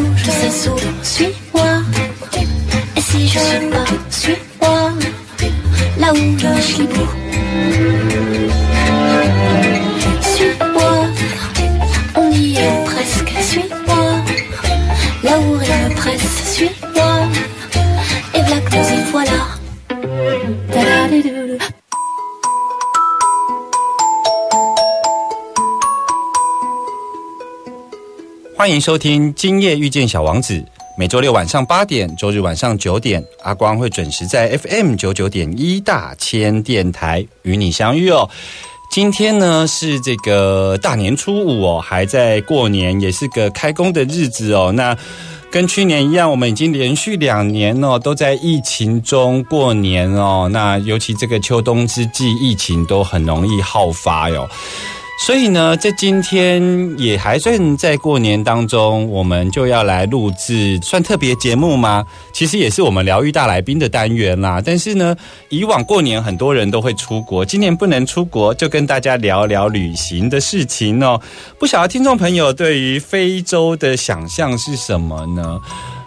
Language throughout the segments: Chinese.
où je sais sourd, suis-moi. Et si je suis pas, suis-moi, là où je suis beau. 欢迎收听《今夜遇见小王子》，每周六晚上八点，周日晚上九点，阿光会准时在 FM 九九点一大千电台与你相遇哦。今天呢是这个大年初五哦，还在过年，也是个开工的日子哦。那跟去年一样，我们已经连续两年哦都在疫情中过年哦。那尤其这个秋冬之际，疫情都很容易好发哟。所以呢，在今天也还算在过年当中，我们就要来录制算特别节目吗？其实也是我们疗愈大来宾的单元啦。但是呢，以往过年很多人都会出国，今年不能出国，就跟大家聊聊旅行的事情哦。不晓得听众朋友对于非洲的想象是什么呢？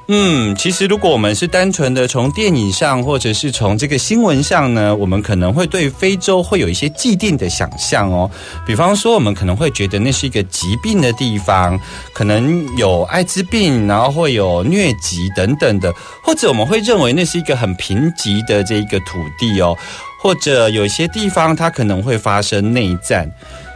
嗯，其实如果我们是单纯的从电影上，或者是从这个新闻上呢，我们可能会对非洲会有一些既定的想象哦。比方说，我们可能会觉得那是一个疾病的地方，可能有艾滋病，然后会有疟疾等等的，或者我们会认为那是一个很贫瘠的这一个土地哦，或者有些地方它可能会发生内战。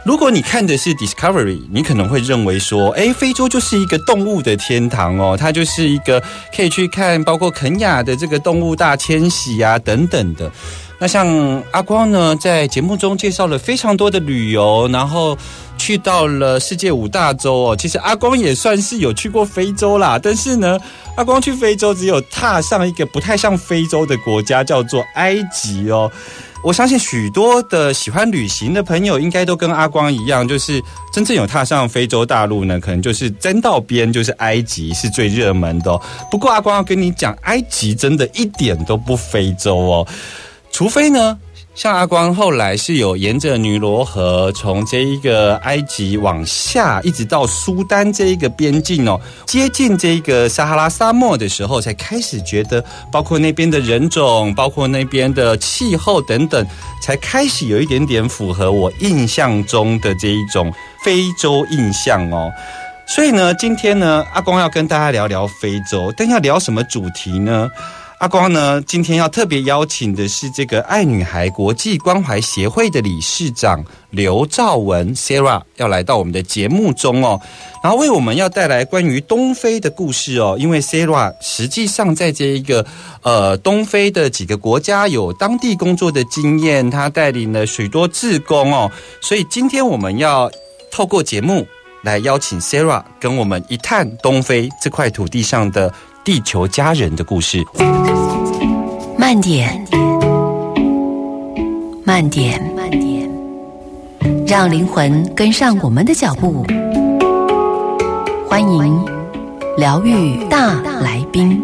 如果你看的是 Discovery，你可能会认为说，哎，非洲就是一个动物的天堂哦，它就是一个可以去看包括肯亚的这个动物大迁徙啊等等的。那像阿光呢，在节目中介绍了非常多的旅游，然后去到了世界五大洲哦。其实阿光也算是有去过非洲啦，但是呢，阿光去非洲只有踏上一个不太像非洲的国家，叫做埃及哦。我相信许多的喜欢旅行的朋友，应该都跟阿光一样，就是真正有踏上非洲大陆呢，可能就是真到边，就是埃及是最热门的、不过阿光要跟你讲，埃及真的一点都不非洲哦，除非呢。像阿光后来是有沿着尼罗河，从这一个埃及往下，一直到苏丹这一个边境哦，接近这一个撒哈拉沙漠的时候，才开始觉得，包括那边的人种，包括那边的气候等等，才开始有一点点符合我印象中的这一种非洲印象哦。所以呢，今天呢，阿光要跟大家聊聊非洲，但要聊什么主题呢？阿光呢，今天要特别邀请的是这个爱女孩国际关怀协会的理事长刘兆文 Sarah 要来到我们的节目中哦，然后为我们要带来关于东非的故事哦。因为 Sarah 实际上在这一个呃东非的几个国家有当地工作的经验，他带领了许多志工哦，所以今天我们要透过节目来邀请 Sarah 跟我们一探东非这块土地上的。地球家人的故事，慢点，慢点，慢点，让灵魂跟上我们的脚步。欢迎疗愈大来宾。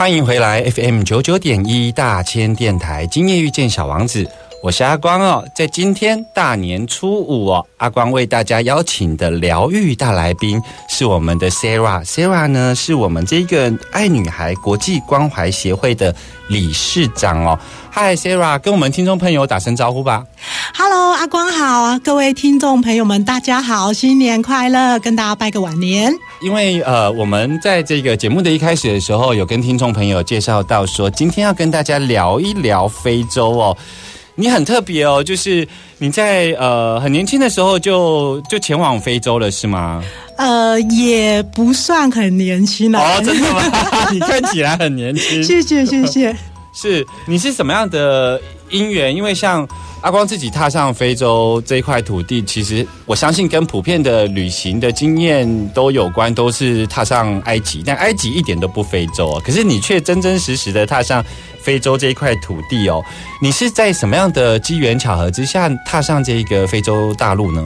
欢迎回来 FM 九九点一大千电台，今夜遇见小王子，我是阿光哦，在今天大年初五哦，阿光为大家邀请的疗愈大来宾是我们的 Sarah。Sarah 呢是我们这个爱女孩国际关怀协会的理事长哦。嗨，Sarah，跟我们听众朋友打声招呼吧。Hello，阿光好，各位听众朋友们，大家好，新年快乐，跟大家拜个晚年。因为呃，我们在这个节目的一开始的时候，有跟听众朋友介绍到说，今天要跟大家聊一聊非洲哦。你很特别哦，就是你在呃很年轻的时候就就前往非洲了，是吗？呃，也不算很年轻了。哦，真的吗？你看起来很年轻。谢谢谢谢。是，你是什么样的因缘？因为像阿光自己踏上非洲这一块土地，其实我相信跟普遍的旅行的经验都有关，都是踏上埃及，但埃及一点都不非洲啊。可是你却真真实实的踏上非洲这一块土地哦。你是在什么样的机缘巧合之下踏上这个非洲大陆呢？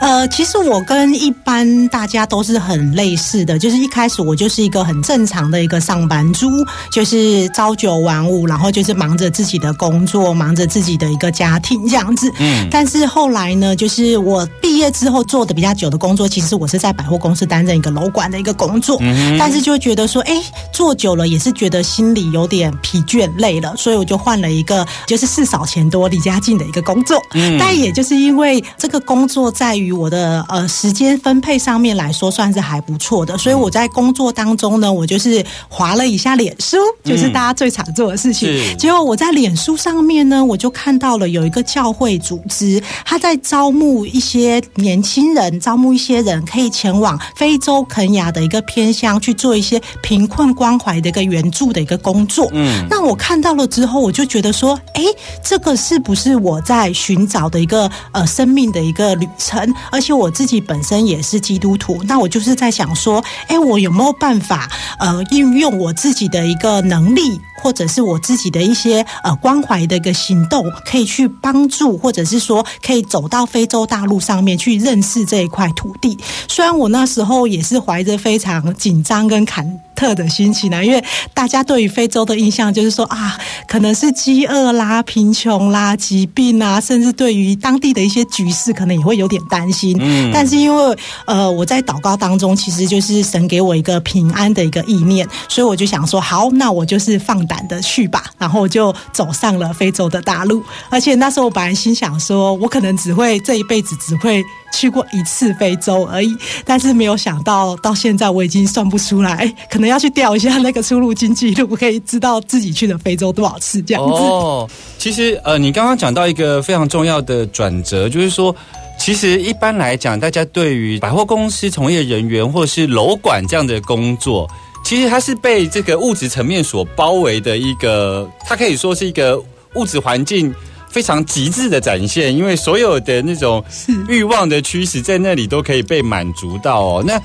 呃，其实我跟一般大家都是很类似的，就是一开始我就是一个很正常的一个上班族，就是朝九晚五，然后就是忙着自己的工作，忙着自己的一个家庭这样子。嗯但是后来呢，就是我毕业之后做的比较久的工作，其实我是在百货公司担任一个楼管的一个工作，但是就觉得说，哎，做久了也是觉得心里有点疲倦累了，所以我就换了一个就是事少钱多、离家近的一个工作。但也就是因为这个工作在于我的呃时间分配上面来说算是还不错的，所以我在工作当中呢，我就是划了一下脸书，就是大家最常做的事情。是结果我在脸书上面呢，我就看到了有一个教会组织，他在招募一些年轻人，招募一些人可以前往非洲肯亚的一个偏乡去做一些贫困关怀的一个援助的一个工作。嗯，那我我看到了之后，我就觉得说，哎，这个是不是我在寻找的一个呃生命的一个旅程？而且我自己本身也是基督徒，那我就是在想说，哎，我有没有办法呃运用我自己的一个能力，或者是我自己的一些呃关怀的一个行动，可以去帮助，或者是说可以走到非洲大陆上面去认识这一块土地。虽然我那时候也是怀着非常紧张跟忐忑的心情呢，因为大家对于非洲的印象就是说啊，可能是饥饿啦、贫穷啦、疾病啊，甚至对于当地的一些局势，可能也会有点担心。嗯但是因为呃，我在祷告当中，其实就是神给我一个平安的一个意念，所以我就想说，好，那我就是放胆的去吧，然后我就走上了非洲的大陆。而且那时候我本来心想说，我可能只会这一辈子只会去过一次非洲而已，但是没有想到到现在我已经算不出来，可能要去调一下那个出入境记录，可以知道自己去了非洲多少次这样子。哦，其实呃，你刚刚讲到一个非常重要的转折，就是说。其实一般来讲，大家对于百货公司从业人员或是楼管这样的工作，其实它是被这个物质层面所包围的一个，它可以说是一个物质环境非常极致的展现，因为所有的那种欲望的驱使在那里都可以被满足到哦。那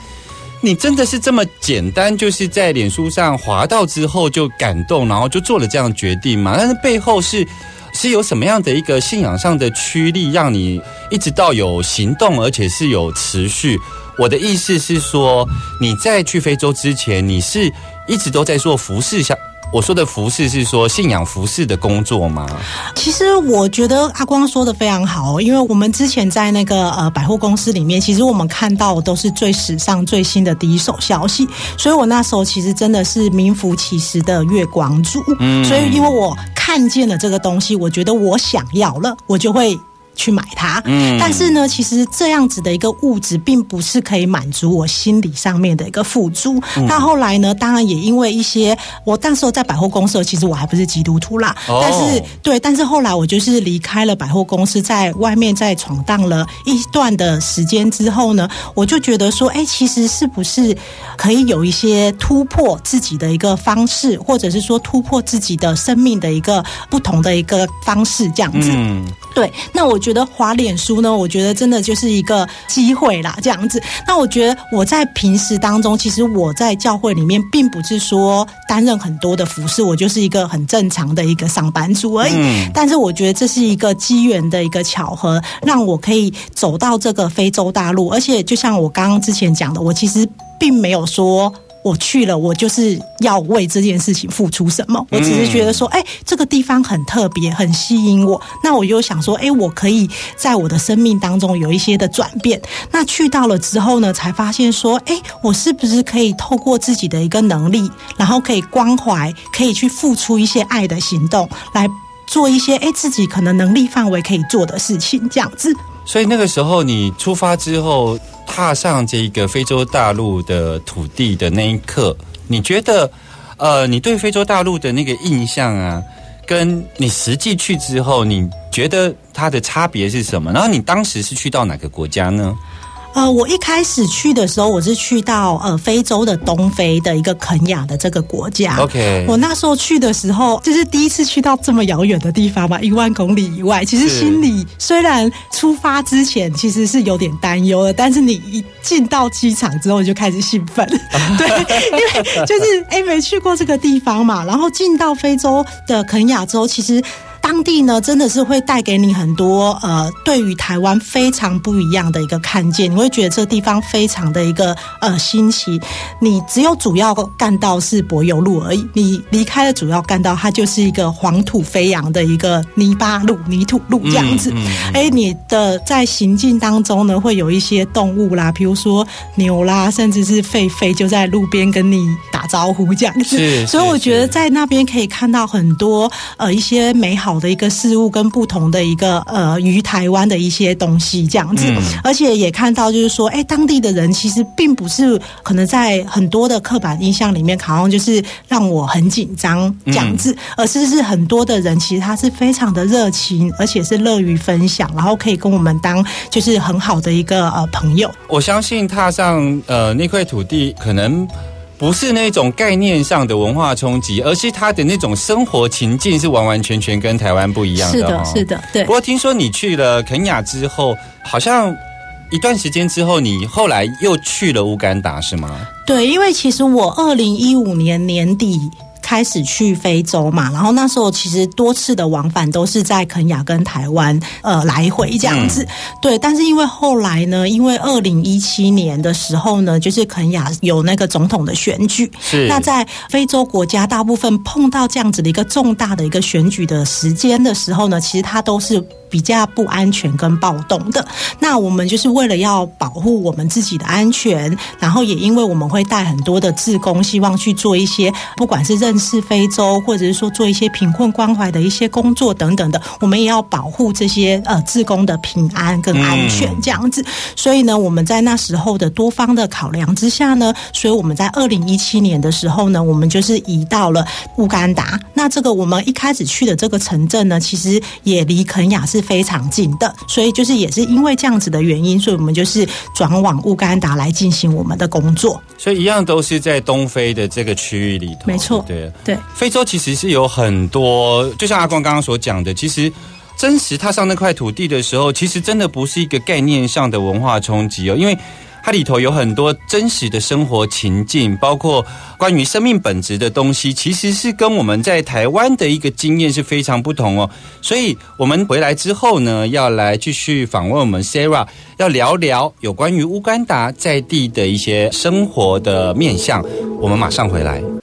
你真的是这么简单，就是在脸书上滑到之后就感动，然后就做了这样决定吗？但是背后是是有什么样的一个信仰上的驱力，让你一直到有行动，而且是有持续？我的意思是说，你在去非洲之前，你是一直都在做服饰下。我说的服饰是说信仰服饰的工作吗？其实我觉得阿光说的非常好，因为我们之前在那个呃百货公司里面，其实我们看到的都是最时尚、最新的第一手消息，所以我那时候其实真的是名副其实的月光族。嗯所以因为我看见了这个东西，我觉得我想要了，我就会。去买它，嗯。但是呢，其实这样子的一个物质，并不是可以满足我心理上面的一个富足。嗯。那后来呢，当然也因为一些，我那时候在百货公司其实我还不是基督徒啦，哦。但是对，但是后来我就是离开了百货公司，在外面在闯荡了一段的时间之后呢，我就觉得说，哎，其实是不是可以有一些突破自己的一个方式，或者是说突破自己的生命的一个不同的一个方式，这样子。嗯，对，那我觉得滑脸书呢，我觉得真的就是一个机会啦，这样子。那我觉得我在平时当中，其实我在教会里面，并不是说担任很多的服饰，我就是一个很正常的一个上班族而已。嗯但是我觉得这是一个机缘的一个巧合，让我可以走到这个非洲大陆，而且就像我刚刚之前讲的，我其实并没有说。我去了，我就是要为这件事情付出什么。我只是觉得说，哎、这个地方很特别，很吸引我。那我就想说，哎、我可以在我的生命当中有一些的转变。那去到了之后呢，才发现说，哎、我是不是可以透过自己的一个能力，然后可以关怀，可以去付出一些爱的行动，来做一些哎、自己可能能力范围可以做的事情，这样子。所以那个时候你出发之后，踏上这个非洲大陆的土地的那一刻，你觉得，呃，你对非洲大陆的那个印象啊，跟你实际去之后，你觉得它的差别是什么？然后你当时是去到哪个国家呢？呃，我一开始去的时候，我是去到呃非洲的东非的一个肯雅的这个国家。OK 我那时候去的时候，就是第一次去到这么遥远的地方嘛，一万公里以外。其实心里虽然出发之前其实是有点担忧的，但是你一进到机场之后，你就开始兴奋。对，因为就是哎没去过这个地方嘛，然后进到非洲的肯雅之后，其实。当地呢，真的是会带给你很多呃，对于台湾非常不一样的一个看见。你会觉得这地方非常的一个呃新奇。你只有主要干道是柏油路而已，你离开了主要干道，它就是一个黄土飞扬的一个泥巴路、泥土路这样子。嗯哎、你的在行进当中呢，会有一些动物啦，比如说牛啦，甚至是狒狒，就在路边跟你打招呼这样子。所以我觉得在那边可以看到很多呃一些美好的一个事物跟不同的一个呃于台湾的一些东西这样子，嗯。而且也看到就是说，哎，当地的人其实并不是可能在很多的刻板印象里面，好像就是让我很紧张这样子，而是是很多的人其实他是非常的热情，而且是乐于分享，然后可以跟我们当就是很好的一个呃朋友。我相信踏上呃那块土地，可能不是那种概念上的文化冲击，而是他的那种生活情境是完完全全跟台湾不一样的。是的，哦是。的，对不。过听说你去了肯雅之后，好像一段时间之后，你后来又去了乌干达，是吗？对，因为其实我二零一五年年底。开始去非洲嘛，然后那时候其实多次的往返都是在肯亚跟台湾呃来回这样子，对。但是因为后来呢，因为二零一七年的时候呢，就是肯亚有那个总统的选举，是。那在非洲国家大部分碰到这样子的一个重大的一个选举的时间的时候呢，其实它都是比较不安全跟暴动的。那我们就是为了要保护我们自己的安全，然后也因为我们会带很多的志工，希望去做一些不管是认识非洲，或者是说做一些贫困关怀的一些工作等等的，我们也要保护这些呃志工的平安跟安全这样子。所以呢，我们在那时候的多方的考量之下呢，所以我们在二零一七年的时候呢，我们就是移到了乌干达。那这个我们一开始去的这个城镇呢，其实也离肯雅是非常近的，所以就是也是因为这样子的原因，所以我们就是转往乌干达来进行我们的工作。所以一样都是在东非的这个区域里头。没错对。对，非洲其实是有很多，就像阿光刚刚所讲的，其实真实踏上那块土地的时候，其实真的不是一个概念上的文化冲击哦，因为。它里头有很多真实的生活情境，包括关于生命本质的东西，其实是跟我们在台湾的一个经验是非常不同哦。所以我们回来之后呢，要来继续访问我们 Sarah，要聊聊有关于乌干达在地的一些生活的面向。我们马上回来。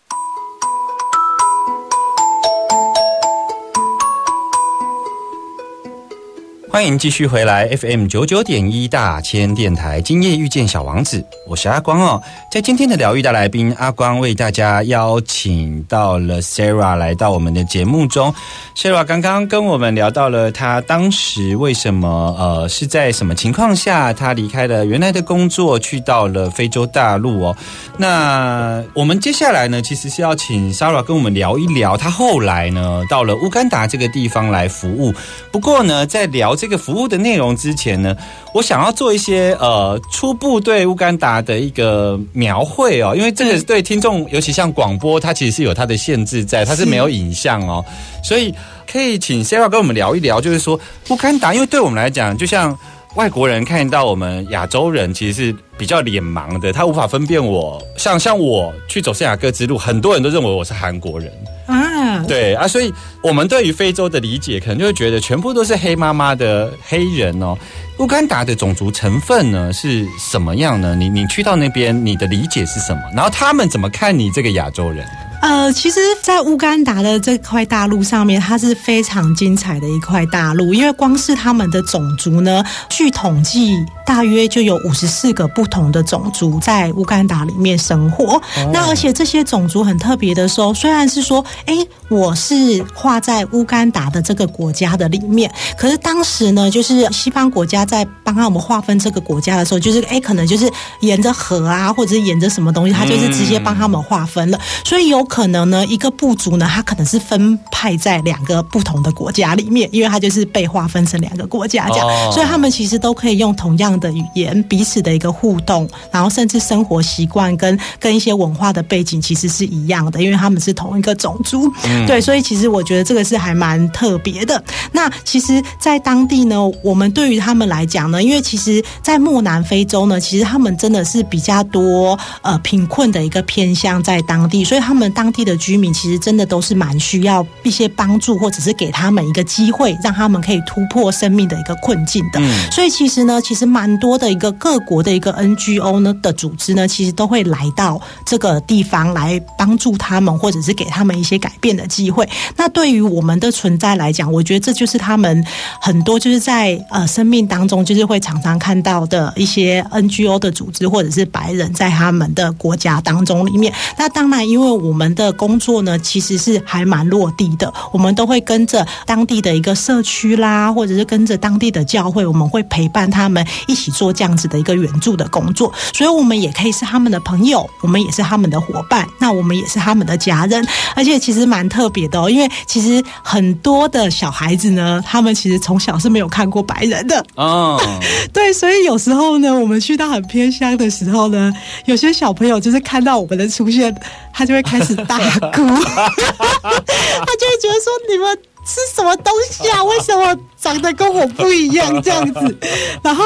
欢迎继续回来 FM 九九点一大千电台，今夜遇见小王子，我是阿光哦。在今天的疗愈大来宾，阿光为大家邀请到了 Sarah 来到我们的节目中。Sarah 刚刚跟我们聊到了她当时为什么呃是在什么情况下，她离开了原来的工作，去到了非洲大陆哦。那我们接下来呢，其实是要请 Sarah 跟我们聊一聊，她后来呢到了乌干达这个地方来服务。不过呢，在聊这个服务的内容之前呢，我想要做一些呃初步对乌干达的一个描绘哦，因为这个对听众，尤其像广播，它其实是有它的限制在，它是没有影像哦，所以可以请 Sarah 跟我们聊一聊，就是说乌干达，因为对我们来讲，就像。外国人看到我们亚洲人其实是比较脸盲的，他无法分辨我。像像我去走圣雅各之路，很多人都认为我是韩国人。啊，对啊，所以我们对于非洲的理解，可能就会觉得全部都是黑妈妈的黑人哦。乌干达的种族成分呢是什么样呢？你你去到那边，你的理解是什么？然后他们怎么看你这个亚洲人？呃，其实，在乌干达的这块大陆上面，它是非常精彩的一块大陆，因为光是他们的种族呢，据统计，大约就有五十四个不同的种族在乌干达里面生活。那而且这些种族很特别的时候，虽然是说，哎，我是画在乌干达的这个国家的里面，可是当时呢，就是西方国家在帮他们划分这个国家的时候，就是哎，可能就是沿着河啊，或者是沿着什么东西，他就是直接帮他们划分了，所以有。可能呢，一个部族呢，它可能是分派在两个不同的国家里面，因为它就是被划分成两个国家这样，所以他们其实都可以用同样的语言，彼此的一个互动，然后甚至生活习惯跟跟一些文化的背景其实是一样的，因为他们是同一个种族。对，所以其实我觉得这个是还蛮特别的。那其实，在当地呢，我们对于他们来讲呢，因为其实，在漠南非洲呢，其实他们真的是比较多呃贫困的一个偏向在当地，所以他们。当地的居民其实真的都是蛮需要一些帮助，或者是给他们一个机会，让他们可以突破生命的一个困境的。所以其实呢，其实蛮多的一个各国的一个 NGO 呢的组织呢，其实都会来到这个地方来帮助他们，或者是给他们一些改变的机会。那对于我们的存在来讲，我觉得这就是他们很多就是在呃生命当中，就是会常常看到的一些 NGO 的组织，或者是白人在他们的国家当中里面。那当然，因为我们的工作呢，其实是还蛮落地的。我们都会跟着当地的一个社区啦，或者是跟着当地的教会，我们会陪伴他们一起做这样子的一个援助的工作。所以，我们也可以是他们的朋友，我们也是他们的伙伴，那我们也是他们的家人。而且，其实蛮特别的哦，因为其实很多的小孩子呢，他们其实从小是没有看过白人的哦。对，所以有时候呢，我们去到很偏乡的时候呢，有些小朋友就是看到我们的出现，他就会开始。大哭，他就会觉得说你们是什么东西啊？为什么长得跟我不一样这样子？然后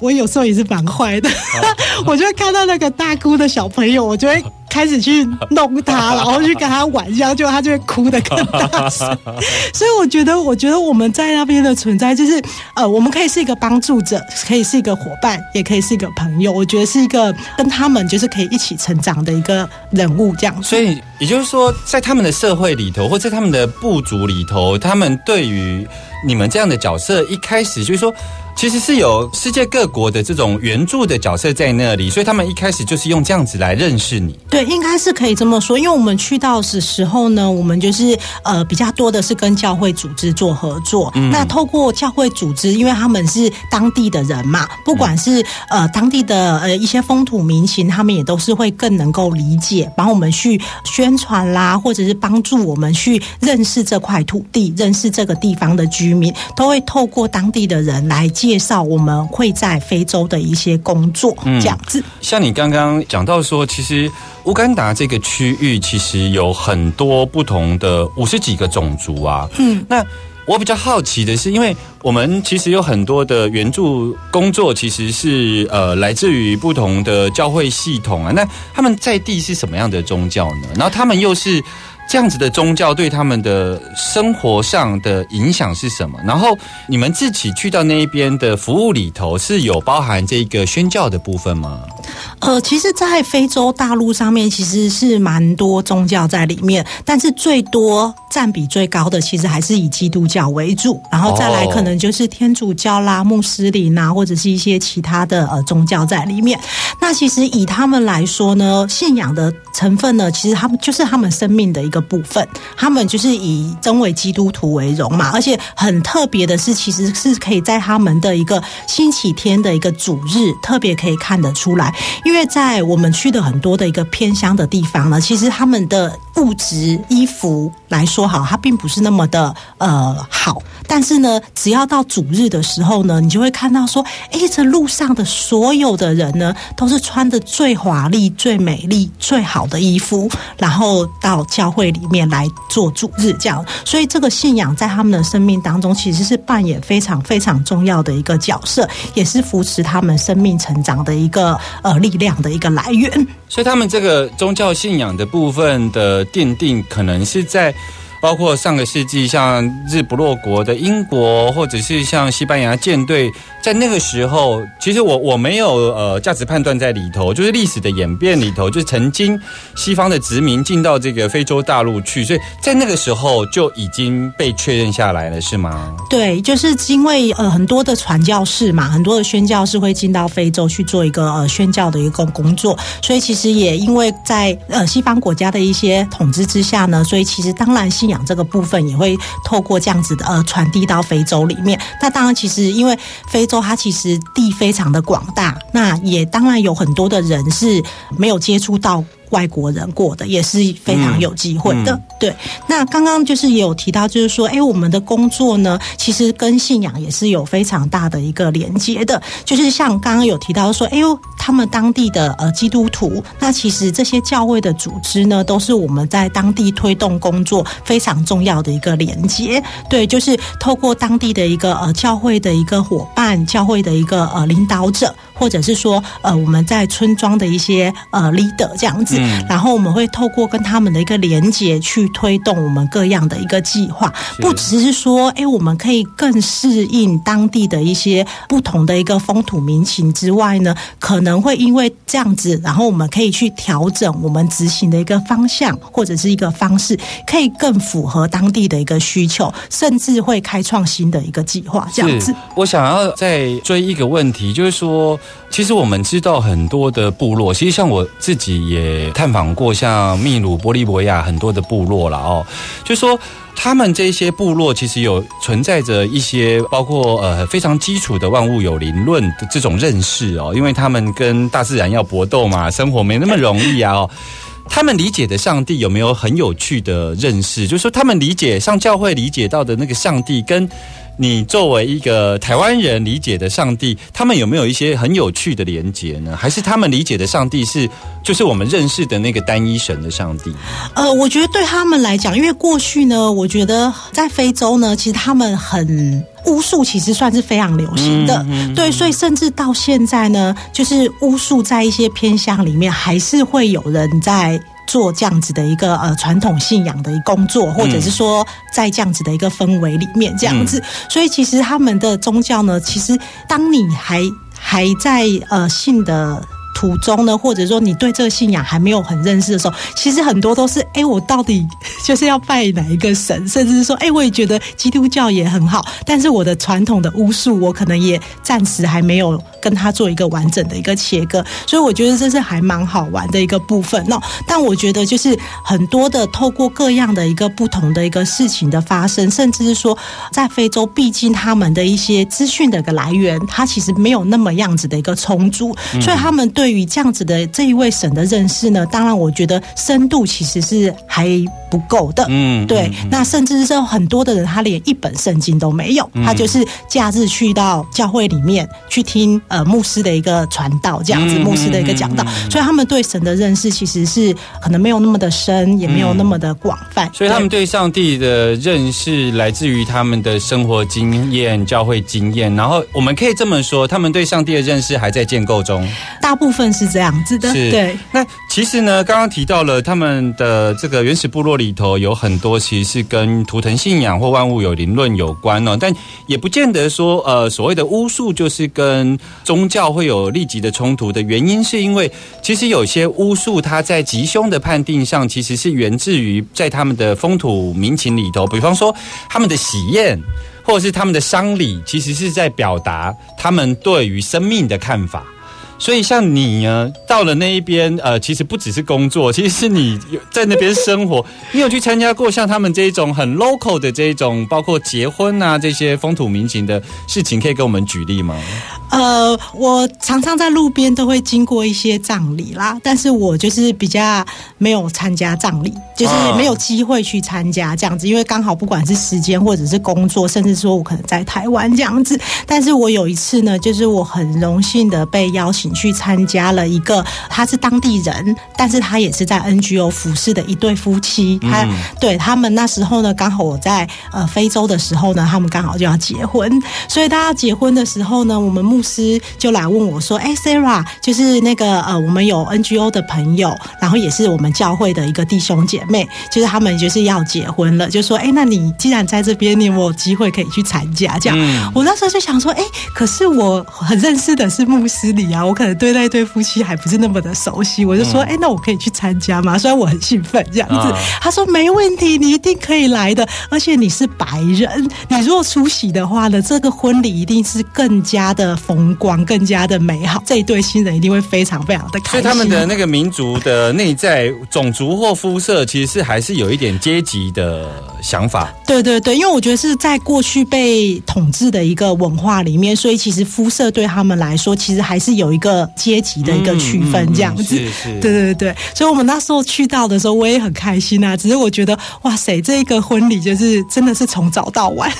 我有时候也是蛮坏的，我就会看到那个大哭的小朋友，我就会。开始去弄他，然后去跟他玩，这样就他就会哭的更大声。所以我觉得，我觉得我们在那边的存在，就是呃，我们可以是一个帮助者，可以是一个伙伴，也可以是一个朋友。我觉得是一个跟他们就是可以一起成长的一个人物，这样。所以也就是说，在他们的社会里头，或在他们的部族里头，他们对于你们这样的角色，一开始就是说。其实是有世界各国的这种援助的角色在那里，所以他们一开始就是用这样子来认识你。对，应该是可以这么说。因为我们去到的时候呢，我们就是呃比较多的是跟教会组织做合作。嗯那透过教会组织，因为他们是当地的人嘛，不管是呃当地的呃一些风土民情，他们也都是会更能够理解，帮我们去宣传啦，或者是帮助我们去认识这块土地，认识这个地方的居民，都会透过当地的人来介绍我们会在非洲的一些工作，这样子。像你刚刚讲到说，其实乌干达这个区域其实有很多不同的五十几个种族啊。嗯，那我比较好奇的是，因为我们其实有很多的援助工作，其实是呃来自于不同的教会系统啊。那他们在地是什么样的宗教呢？然后他们又是？这样子的宗教对他们的生活上的影响是什么？然后你们自己去到那一边的服务里头是有包含这个宣教的部分吗？呃，其实，在非洲大陆上面其实是蛮多宗教在里面，但是最多占比最高的其实还是以基督教为主，然后再来可能就是天主教啦、穆斯林啊，或者是一些其他的呃宗教在里面。那其实以他们来说呢，信仰的成分呢，其实他们就是他们生命的一个。部分，他们就是以真为基督徒为荣嘛，而且很特别的是，其实是可以在他们的一个星期天的一个主日，特别可以看得出来，因为在我们去的很多的一个偏乡的地方呢，其实他们的物质衣服来说好，它并不是那么的呃好，但是呢，只要到主日的时候呢，你就会看到说，哎，这路上的所有的人呢，都是穿的最华丽、最美丽、最好的衣服，然后到教会。里面来做主日，这样，所以这个信仰在他们的生命当中其实是扮演非常非常重要的一个角色，也是扶持他们生命成长的一个呃力量的一个来源。所以他们这个宗教信仰的部分的奠定，可能是在包括上个世纪像日不落国的英国，或者是像西班牙舰队，在那个时候，其实我我没有呃价值判断在里头，就是历史的演变里头，就是曾经西方的殖民进到这个非洲大陆去，所以在那个时候就已经被确认下来了，是吗？对，就是因为呃很多的传教士嘛，很多的宣教士会进到非洲去做一个呃宣教的一个工作，所以其实也因为在呃西方国家的一些统治之下呢，所以其实当然西养这个部分也会透过这样子的呃传递到非洲里面。那当然，其实因为非洲它其实地非常的广大，那也当然有很多的人是没有接触到。外国人过的也是非常有机会的，对。那刚刚就是也有提到，就是说，哎，我们的工作呢，其实跟信仰也是有非常大的一个连接的。就是像刚刚有提到说，哎呦，他们当地的呃基督徒，那其实这些教会的组织呢，都是我们在当地推动工作非常重要的一个连接。对，就是透过当地的一个呃教会的一个伙伴，教会的一个呃领导者。或者是说，呃，我们在村庄的一些呃 leader 这样子，然后我们会透过跟他们的一个连接去推动我们各样的一个计划，不只是说，哎，我们可以更适应当地的一些不同的一个风土民情之外呢，可能会因为这样子，然后我们可以去调整我们执行的一个方向或者是一个方式，可以更符合当地的一个需求，甚至会开创新的一个计划这样子。我想要再追一个问题，就是说。其实我们知道很多的部落，其实像我自己也探访过，像秘鲁、玻利维亚很多的部落了哦。就说他们这些部落其实有存在着一些包括呃非常基础的万物有灵论的这种认识哦，因为他们跟大自然要搏斗嘛，生活没那么容易啊哦。他们理解的上帝有没有很有趣的认识？就是说他们理解上教会理解到的那个上帝跟。你作为一个台湾人理解的上帝，他们有没有一些很有趣的连结呢？还是他们理解的上帝是就是我们认识的那个单一神的上帝？呃，我觉得对他们来讲，因为过去呢，我觉得在非洲呢，其实他们很巫术，其实算是非常流行的。对，所以甚至到现在呢，就是巫术在一些偏向里面，还是会有人在。做这样子的一个呃传统信仰的工作，或者是说在这样子的一个氛围里面这样子，所以其实他们的宗教呢，其实当你还还在呃信的。途中呢，或者说你对这个信仰还没有很认识的时候，其实很多都是哎，我到底就是要拜哪一个神，甚至是说哎，我也觉得基督教也很好，但是我的传统的巫术，我可能也暂时还没有跟他做一个完整的一个切割，所以我觉得这是还蛮好玩的一个部分。那但我觉得就是很多的透过各样的一个不同的一个事情的发生，甚至是说在非洲，毕竟他们的一些资讯的一个来源，它其实没有那么样子的一个充足，所以他们对。对于这样子的这一位神的认识呢，当然我觉得深度其实是还不够的。嗯，对。那甚至是很多的人，他连一本圣经都没有，他就是假日去到教会里面去听呃牧师的一个传道，这样子牧师的一个讲道，所以他们对神的认识其实是可能没有那么的深，也没有那么的广泛。所以他们对上帝的认识来自于他们的生活经验、教会经验。然后我们可以这么说，他们对上帝的认识还在建构中。大部分。分是这样子的，对。那其实呢，刚刚提到了他们的这个原始部落里头有很多，其实是跟图腾信仰或万物有灵论有关哦。但也不见得说，呃，所谓的巫术就是跟宗教会有立即的冲突的原因，是因为其实有些巫术它在吉凶的判定上，其实是源自于在他们的风土民情里头，比方说他们的喜宴或者是他们的丧礼，其实是在表达他们对于生命的看法。所以，像你呢，到了那一边，呃，其实不只是工作，其实是你在那边生活。你有去参加过像他们这一种很 local 的这一种，包括结婚啊这些风土民情的事情，可以跟我们举例吗？呃，我常常在路边都会经过一些葬礼啦，但是我就是比较没有参加葬礼，就是没有机会去参加这样子，因为刚好不管是时间或者是工作，甚至说我可能在台湾这样子。但是我有一次呢，就是我很荣幸的被邀请。请去参加了一个，他是当地人，但是他也是在 NGO 服侍的一对夫妻。他、嗯。对他们那时候呢，刚好我在呃非洲的时候呢，他们刚好就要结婚，所以大家结婚的时候呢，我们牧师就来问我说：“哎，Sarah，就是那个呃，我们有 NGO 的朋友，然后也是我们教会的一个弟兄姐妹，就是他们就是要结婚了，就说：哎，那你既然在这边，你有没有机会可以去参加？这样，嗯。我那时候就想说：哎，可是我很认识的是牧师里啊，我可能对那一对夫妻还不是那么的熟悉，我就说：哎，那我可以去参加吗？虽然我很兴奋这样子，啊他说没问题，你一定可以来的，而且你是白人，你如果出席的话呢，这个婚礼一定是更加的风光，更加的美好，这一对新人一定会非常非常的开心。所以他们的那个民族的内在种族或肤色，其实是还是有一点阶级的想法。对对对，因为我觉得是在过去被统治的一个文化里面，所以其实肤色对他们来说，其实还是有一个阶级的一个区分这样子。嗯嗯嗯是是对对对，所以我们那时候去到的时候，我也很开心啊。只是我觉得，哇塞，这个婚礼就是真的是从早到晚。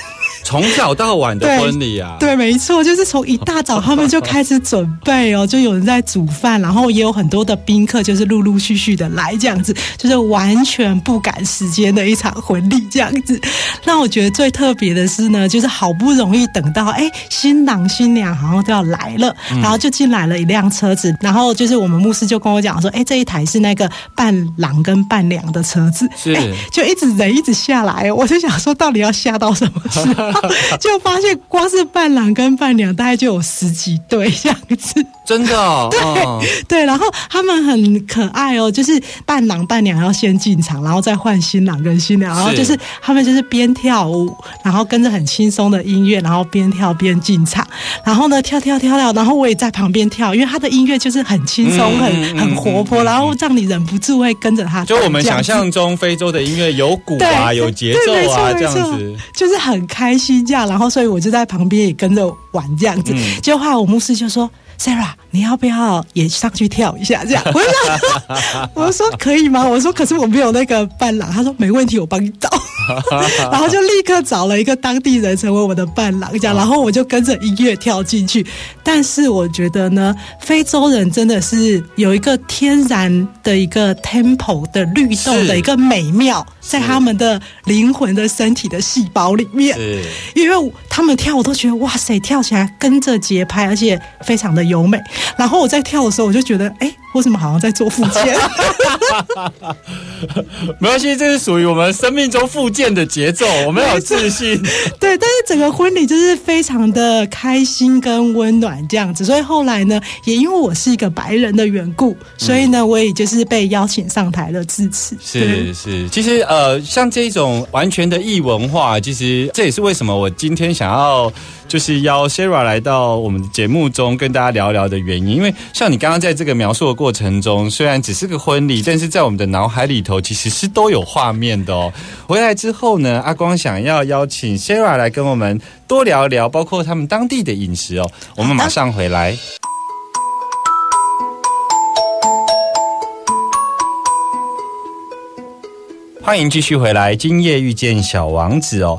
从早到晚的婚礼啊，对，没错，就是从一大早他们就开始准备哦，就有人在煮饭，然后也有很多的宾客，就是陆陆续续的来，这样子，就是完全不赶时间的一场婚礼这样子。那我觉得最特别的是呢，就是好不容易等到，哎，新郎新娘好像都要来了，然后就进来了一辆车子，然后就是我们牧师就跟我讲说，哎，这一台是那个伴郎跟伴娘的车子，是哎就一直人一直下来，我就想说，到底要下到什么时候？就发现光是伴郎跟伴娘大概就有十几对这样子。真的哦，哦对，然后他们很可爱哦，就是伴郎伴娘要先进场，然后再换新郎跟新娘，然后就是他们就是边跳舞，然后跟着很轻松的音乐，然后边跳边进场，然后呢跳跳跳跳，然后我也在旁边跳，因为他的音乐就是很轻松、嗯很嗯很活泼，然后让你忍不住会跟着他。就我们想象中非洲的音乐有鼓啊，有节奏啊，这样子。就是很开心这样，然后所以我就在旁边也跟着玩这样子。嗯结果后来我牧师就说：“Sarah，你要不要也上去跳一下？”这样，我就说：“我就说可以吗？”我说：“可是我没有那个伴郎。”他说：“没问题，我帮你找。”然后就立刻找了一个当地人成为我的伴郎，这样，然后我就跟着音乐跳进去。但是我觉得呢，非洲人真的是有一个天然的一个 tempo 的律动的一个美妙，在他们的灵魂的身体的细胞里面。因为他们跳，我都觉得哇塞，跳起来跟着节拍，而且非常的优美。然后我在跳的时候，我就觉得，哎，为什么好像在做复健？没关系，这是属于我们生命中复健的节奏，我们有自信。对，但是整个婚礼就是非常的开心跟温暖这样子。所以后来呢，也因为我是一个白人的缘故，所以呢，我也就是被邀请上台了致辞。对是是，其实呃，像这种完全的异文化，其实这也是为什么我今天想要就是邀 Sarah 来到我们的节目中跟大家聊聊的原因。因为像你刚刚在这个描述的过程中，虽然只是个婚礼，但是在我们的脑海里头其实是都有画面的哦。回来之后呢，阿光想要邀请 Sarah 来跟我们多聊聊，包括他们当地的饮食哦。我们马上回来。欢迎继续回来，今夜遇见小王子哦。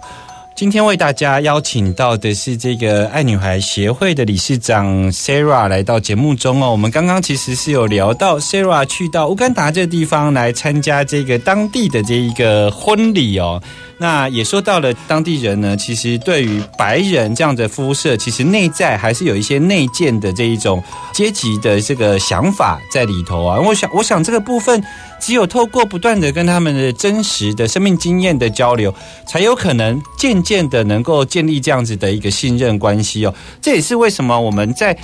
今天为大家邀请到的是这个爱女孩协会的理事长 Sarah 来到节目中哦。我们刚刚其实是有聊到 Sarah 去到乌干达这个地方来参加这个当地的这一个婚礼哦。那也说到了当地人呢，其实对于白人这样的肤色，其实内在还是有一些内建的这一种阶级的这个想法在里头啊。我想，我想这个部分只有透过不断的跟他们的真实的生命经验的交流，才有可能渐渐的能够建立这样子的一个信任关系哦。这也是为什么我们在。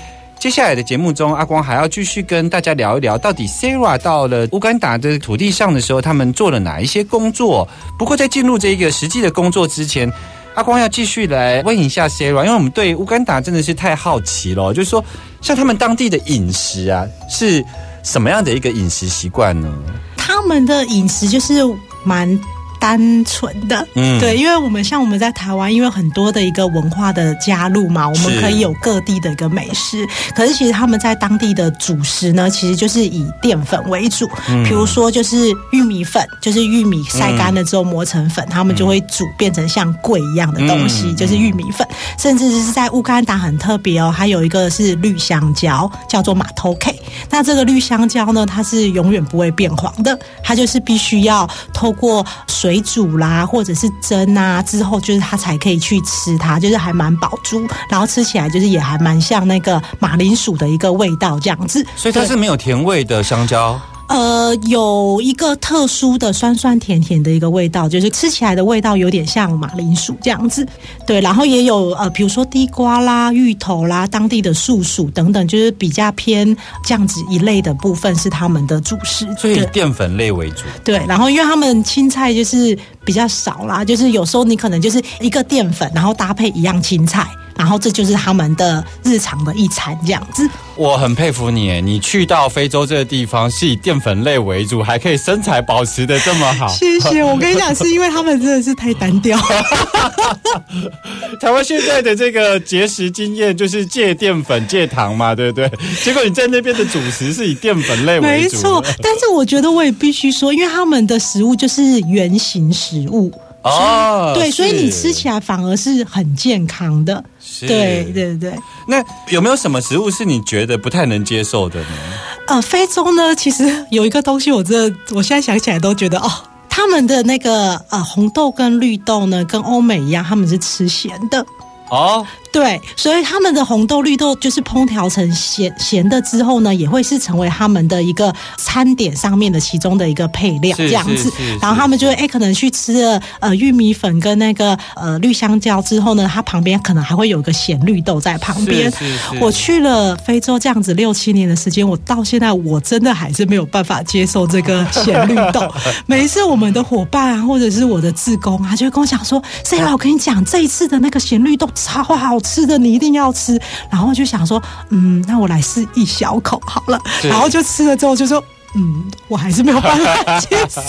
接下来的节目中，阿光还要继续跟大家聊一聊，到底 Sara 到了乌干达的土地上的时候，他们做了哪一些工作？不过在进入这一个实际的工作之前，阿光要继续来问一下 Sara，因为我们对乌干达真的是太好奇了，就是说，像他们当地的饮食啊，是什么样的一个饮食习惯呢？他们的饮食就是蛮。单纯的。嗯对，因为我们像我们在台湾，因为很多的一个文化的加入嘛，我们可以有各地的一个美食。可是其实他们在当地的主食呢，其实就是以淀粉为主，嗯比如说就是玉米粉，就是玉米晒干了之后磨成粉，他们就会煮变成像桂一样的东西，嗯就是玉米粉。甚至是在乌干达很特别哦，还有一个是绿香蕉，叫做马头 K。那这个绿香蕉呢，它是永远不会变黄的，它就是必须要透过水煮啦，或者是蒸啊之后，就是它才可以去吃它，就是还蛮饱足，然后吃起来就是也还蛮像那个马铃薯的一个味道这样子。所以它是没有甜味的香蕉。呃，有一个特殊的酸酸甜甜的一个味道，就是吃起来的味道有点像马铃薯这样子。对，然后也有呃，比如说地瓜啦、芋头啦、当地的树薯等等，就是比较偏这样子一类的部分是他们的主食。所以淀粉类为主。对，然后因为他们青菜就是比较少啦，就是有时候你可能就是一个淀粉，然后搭配一样青菜，然后这就是他们的日常的一餐这样子。我很佩服你，你去到非洲这个地方是以淀粉类为主，还可以身材保持的这么好。谢谢，我跟你讲，是因为他们真的是太单调。台湾现在的这个节食经验就是戒淀粉、戒糖嘛，对不对？结果你在那边的主食是以淀粉类为主，没错，但是我觉得我也必须说，因为他们的食物就是圆形食物。哦，对，所以你吃起来反而是很健康的。是对对对，那有没有什么食物是你觉得不太能接受的呢？呃，非洲呢，其实有一个东西，我真的，我现在想起来都觉得哦，他们的那个呃红豆跟绿豆呢，跟欧美一样，他们是吃咸的。哦，对，所以他们的红豆、绿豆就是烹调成咸咸的之后呢，也会是成为他们的一个餐点上面的其中的一个配料这样子。然后他们就会哎，可能去吃了呃玉米粉跟那个呃绿香蕉之后呢，它旁边可能还会有个咸绿豆在旁边。我去了非洲这样子六七年的时间，我到现在我真的还是没有办法接受这个咸绿豆。每一次我们的伙伴啊，或者是我的志工啊，就会跟我讲说：“Sarah，我跟你讲，这一次的那个咸绿豆超好吃的，你一定要吃。”然后就想说：“嗯，那我来试一小口好了。”然后就吃了之后就说。嗯，我还是没有办法接受。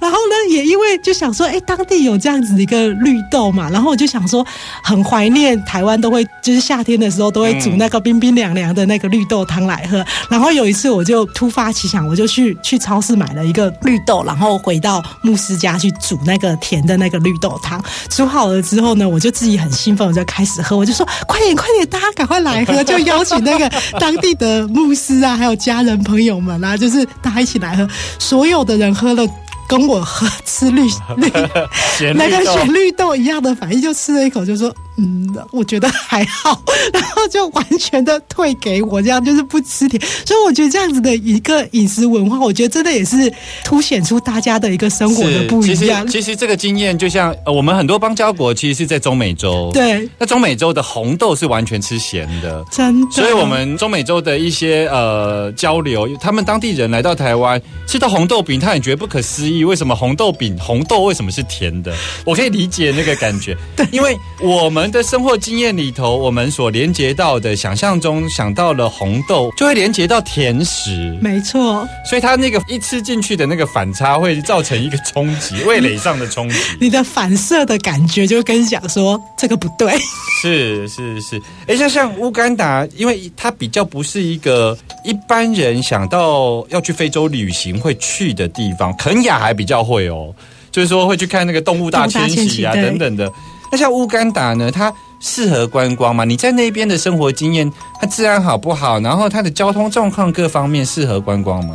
然后呢，也因为就想说，哎，当地有这样子的一个绿豆嘛，然后我就想说，很怀念台湾都会，就是夏天的时候都会煮那个冰冰凉凉的那个绿豆汤来喝。然后有一次我就突发奇想，我就去去超市买了一个绿豆，然后回到牧师家去煮那个甜的那个绿豆汤。煮好了之后呢，我就自己很兴奋，我就开始喝，我就说快点快点，大家赶快来喝，就邀请那个当地的牧师啊，还有家人朋友们啊，就是大家一起来喝，所有的人喝了。跟我喝吃绿 绿咸那个选绿豆一样的反应，就吃了一口就说嗯，我觉得还好，然后就完全的退给我，这样就是不吃甜。所以我觉得这样子的一个饮食文化，我觉得真的也是凸显出大家的一个生活的不一样其实。其实这个经验就像、呃、我们很多邦交国其实是在中美洲，，对，那中美洲的红豆是完全吃咸的。真的。所以，我们中美洲的一些呃交流，他们当地人来到台湾吃到红豆饼，他也觉得不可思议，为什么红豆饼红豆为什么是甜的？我可以理解那个感觉，对因为我们的生活经验里头，我们所连接到的想象中想到了红豆，就会连接到甜食，没错，所以它那个一吃进去的那个反差会造成一个冲击，味蕾上的冲击。你的反射的感觉就跟你讲说这个不对。是 是是，哎，像像乌干达，因为它比较不是一个一般人想到要去非洲旅行会去的地方，肯雅还比较会哦，就是说会去看那个动物大迁徙啊等等的。那像乌干达呢，它适合观光吗？你在那边的生活经验，它治安好不好？然后它的交通状况各方面适合观光吗？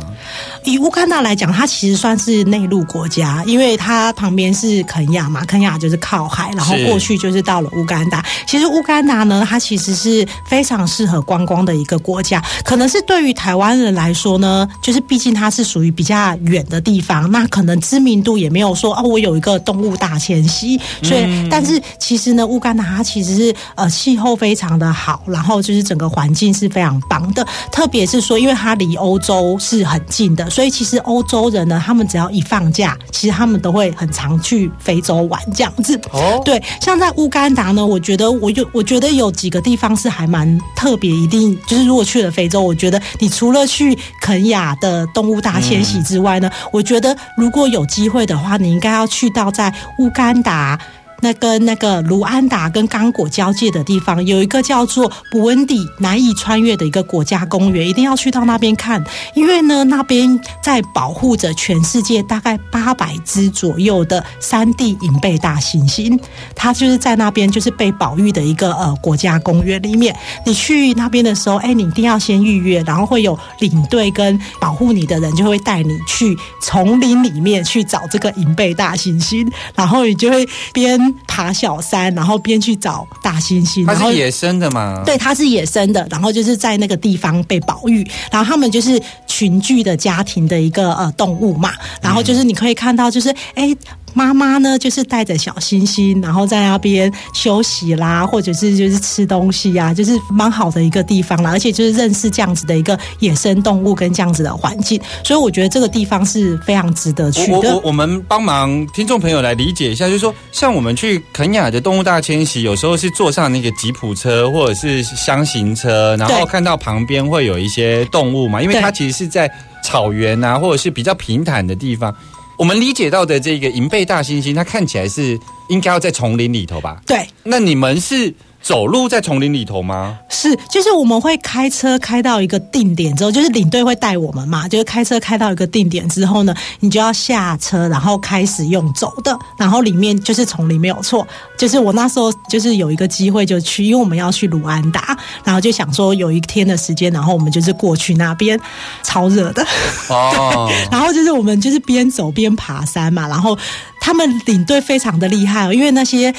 以乌干达来讲，它其实算是内陆国家，因为它旁边是肯亚嘛，肯亚就是靠海，然后过去就是到了乌干达。其实乌干达呢，它其实是非常适合观光的一个国家，可能是对于台湾人来说呢，就是毕竟它是属于比较远的地方，那可能知名度也没有说哦，我有一个动物大迁徙，所以、但是其实呢，乌干达它其实实是呃气候非常的好，然后就是整个环境是非常棒的。特别是说，因为它离欧洲是很近的，所以其实欧洲人呢，他们只要一放假，其实他们都会很常去非洲玩这样子。哦，对，像在乌干达呢，我觉得我有，我觉得有几个地方是还蛮特别，一定就是如果去了非洲，我觉得你除了去肯雅的动物大迁徙之外呢，我觉得如果有机会的话，你应该要去到在乌干达。那跟那个卢安达跟刚果交界的地方，有一个叫做布温迪难以穿越的一个国家公园，一定要去到那边看，因为呢，那边在保护着全世界大概八百只左右的山地银背大猩猩，它就是在那边就是被保育的一个呃国家公园里面。你去那边的时候，哎，你一定要先预约，然后会有领队跟保护你的人就会带你去丛林里面去找这个银背大猩猩，然后你就会边爬小山，然后边去找大猩猩，它然后是野生的嘛？对，它是野生的，然后就是在那个地方被保育，然后他们就是群聚的家庭的一个呃动物嘛，然后就是你可以看到，就是哎。妈妈呢，就是带着小星星，然后在那边休息啦，或者是就是吃东西啊，就是蛮好的一个地方啦。而且就是认识这样子的一个野生动物跟这样子的环境，所以我觉得这个地方是非常值得去的我我我。我们帮忙听众朋友来理解一下，就是说，像我们去肯雅的动物大迁徙，有时候是坐上那个吉普车或者是箱型车，然后看到旁边会有一些动物嘛，因为它其实是在草原啊，或者是比较平坦的地方。我们理解到的这个银背大猩猩，它看起来是应该要在丛林里头吧？对，那你们是走路在丛林里头吗？是，就是我们会开车开到一个定点之后，就是领队会带我们嘛，就是开车开到一个定点之后呢，你就要下车，然后开始用走的，然后里面就是丛林没有错，就是我那时候就是有一个机会就去，因为我们要去卢安达，然后就想说有一天的时间，然后我们就是过去那边，超热的，哦，然后就是我们就是边走边爬山嘛，然后他们领队非常的厉害哦，因为那些。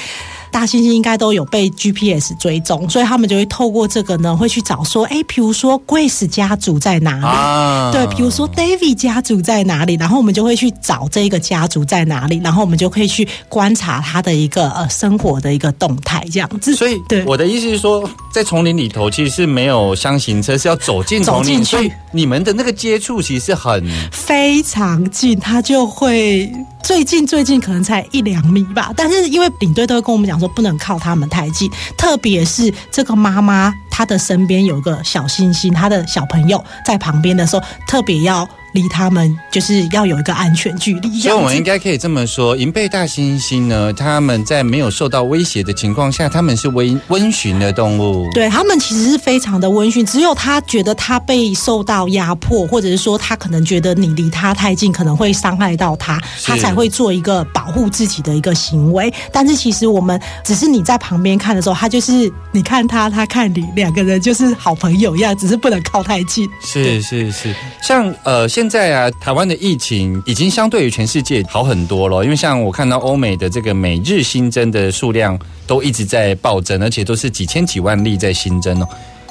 大猩猩应该都有被 GPS 追踪，所以他们就会透过这个呢，会去找说，哎，比如说 Grace 家族在哪里？啊对，比如说 David 家族在哪里，然后我们就会去找这个家族在哪里，然后我们就可以去观察他的一个呃生活的一个动态，这样子。所以对我的意思是说，在丛林里头其实是没有箱型车，是要走进丛林，去所以你们的那个接触其实是很非常近，他就会最近最近可能才一两米吧。但是因为领队都会跟我们讲说，不能靠他们太近，特别是这个妈妈，她的身边有个小星星，她的小朋友在旁边的时候，特别要离他们就是要有一个安全距离。所以我们应该该可以这么说，银背大猩猩呢，他们在没有受到威胁的情况下，他们是温温驯的动物。对他们其实是非常的温驯，只有他觉得他被受到压迫，或者是说他可能觉得你离他太近，可能会伤害到他，他才会做一个保护自己的一个行为。但是其实我们只是你在旁边看的时候，他就是你看他，他看你，两个人就是好朋友一样，只是不能靠太近。是是是，像呃现在啊，台湾的疫情已经相对于全世界好很多了，因为像我看到欧美的这个每日新增的数量都一直在暴增，而且都是几千几万例在新增哦。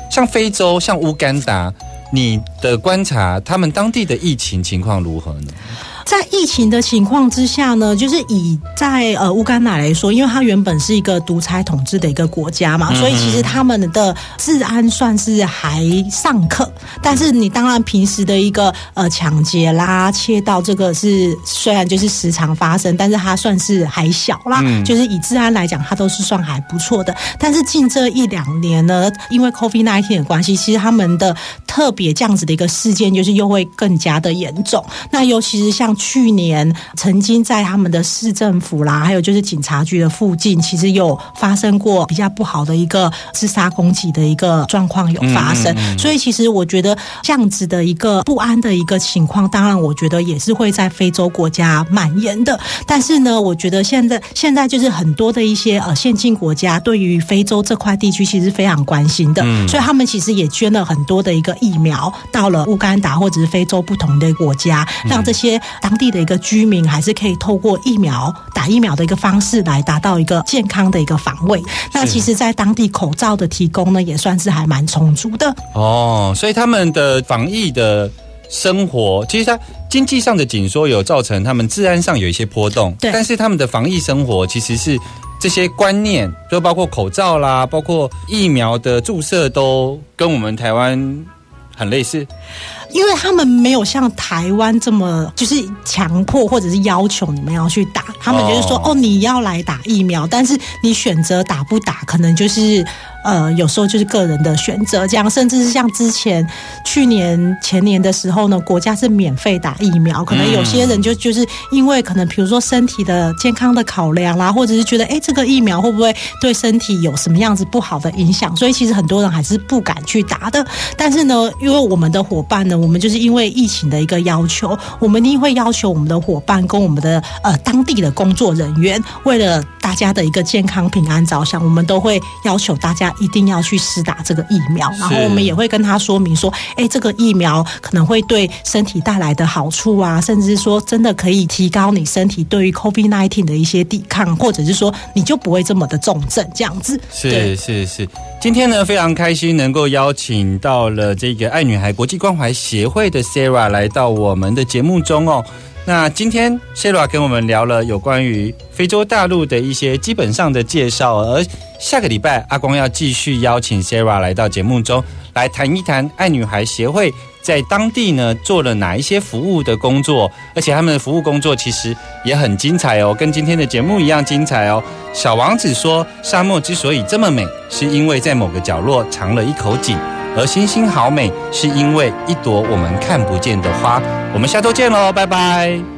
像非洲，像乌干达，你的观察，他们当地的疫情情况如何呢？在疫情的情况之下呢，就是以在呃乌干达来说，因为它原本是一个独裁统治的一个国家嘛，所以其实他们的治安算是还尚可。但是你当然平时的一个呃抢劫啦、窃盗，这个是虽然就是时常发生，但是它算是还小啦，就是以治安来讲，它都是算还不错的。但是近这一两年呢，因为 COVID 1 9的关系，其实他们的特别这样子的一个事件，就是又会更加的严重。那尤其是像去年曾经在他们的市政府啦，还有就是警察局的附近，其实有发生过比较不好的一个自杀攻击的一个状况有发生。所以其实我觉得这样子的一个不安的一个情况，当然我觉得也是会在非洲国家蔓延的。但是呢，我觉得现在现在就是很多的一些呃先进国家对于非洲这块地区其实非常关心的，所以他们其实也捐了很多的一个疫苗到了乌干达或者是非洲不同的国家，让这些当地的一个居民还是可以透过疫苗打疫苗的一个方式来达到一个健康的一个防卫。那其实，在当地口罩的提供呢，也算是还蛮充足的。哦，所以他们的防疫的生活，其实它经济上的紧缩有造成他们治安上有一些波动，对但是他们的防疫生活其实是这些观念，就包括口罩啦，包括疫苗的注射，都跟我们台湾很类似。因为他们没有像台湾这么就是强迫或者是要求你们要去打，他们就是说哦。哦你要来打疫苗，但是你选择打不打，可能就是呃有时候就是个人的选择，这样甚至是像之前去年前年的时候呢，国家是免费打疫苗，可能有些人就就是因为可能比如说身体的健康的考量啦，或者是觉得哎这个疫苗会不会对身体有什么样子不好的影响，所以其实很多人还是不敢去打的。但是呢，因为我们的伙伴呢，我们就是因为疫情的一个要求，我们一定会要求我们的伙伴跟我们的呃当地的工作人员，为了大家的一个健康平安着想，我们都会要求大家一定要去施打这个疫苗，然后我们也会跟他说明说，哎，这个疫苗可能会对身体带来的好处啊，甚至是说真的可以提高你身体对于 COVID nineteen 的一些抵抗，或者是说你就不会这么的重症这样子。是是是，今天呢非常开心能够邀请到了这个爱女孩国际关怀协会的 Sarah 来到我们的节目中哦。那今天，Sara 跟我们聊了有关于非洲大陆的一些基本上的介绍，而下个礼拜阿光要继续邀请 Sarah 来到节目中来谈一谈爱女孩协会在当地呢做了哪一些服务的工作，而且他们的服务工作其实也很精彩哦，跟今天的节目一样精彩哦。小王子说，沙漠之所以这么美，是因为在某个角落藏了一口井。而星星好美，是因为一朵我们看不见的花。我们下周见喽，拜拜。